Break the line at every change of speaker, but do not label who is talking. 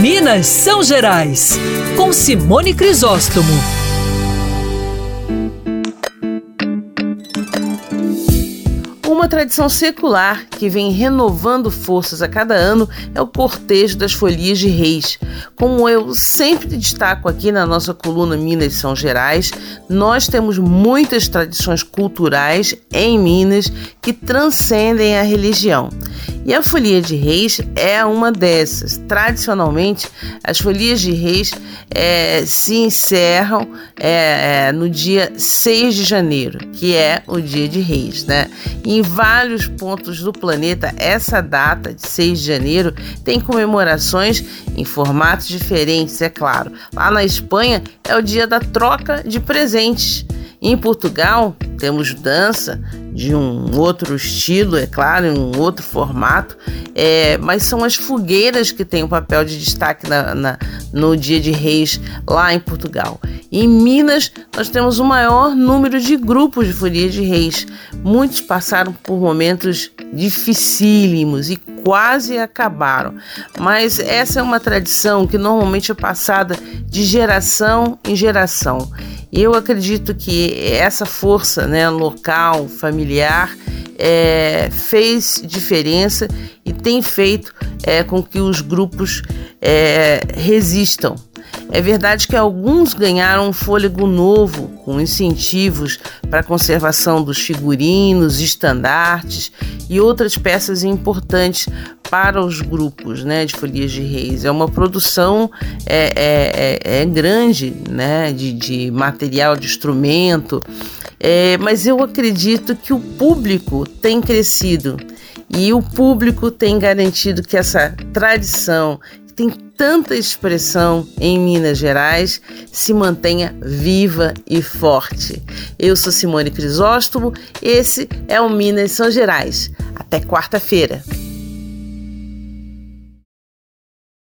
Minas São Gerais, com Simone Crisóstomo.
Uma tradição secular que vem renovando forças a cada ano é o cortejo das folias de reis. Como eu sempre destaco aqui na nossa coluna Minas São Gerais, nós temos muitas tradições culturais em Minas que transcendem a religião. E a folia de reis é uma dessas. Tradicionalmente, as folias de reis é, se encerram é, é, no dia 6 de janeiro, que é o dia de reis. Né? Em vários pontos do planeta, essa data de 6 de janeiro tem comemorações em formatos diferentes, é claro. Lá na Espanha é o dia da troca de presentes. Em Portugal, temos dança de um outro estilo, é claro, em um outro formato, é, mas são as fogueiras que têm o um papel de destaque na, na, no Dia de Reis lá em Portugal. Em Minas, nós temos o maior número de grupos de folia de reis. Muitos passaram por momentos dificílimos e quase acabaram, mas essa é uma tradição que normalmente é passada de geração em geração. Eu acredito que essa força né, local, familiar, é, fez diferença e tem feito é, com que os grupos é, resistam. É verdade que alguns ganharam um fôlego novo com incentivos para a conservação dos figurinos, estandartes e outras peças importantes para os grupos né, de folias de reis. É uma produção é, é, é, é grande né, de, de, material, de instrumento, é, mas eu acredito que o público tem crescido e o público tem garantido que essa tradição tem tanta expressão em Minas Gerais se mantenha viva e forte. Eu sou Simone Crisóstomo, esse é o Minas São Gerais. Até quarta-feira.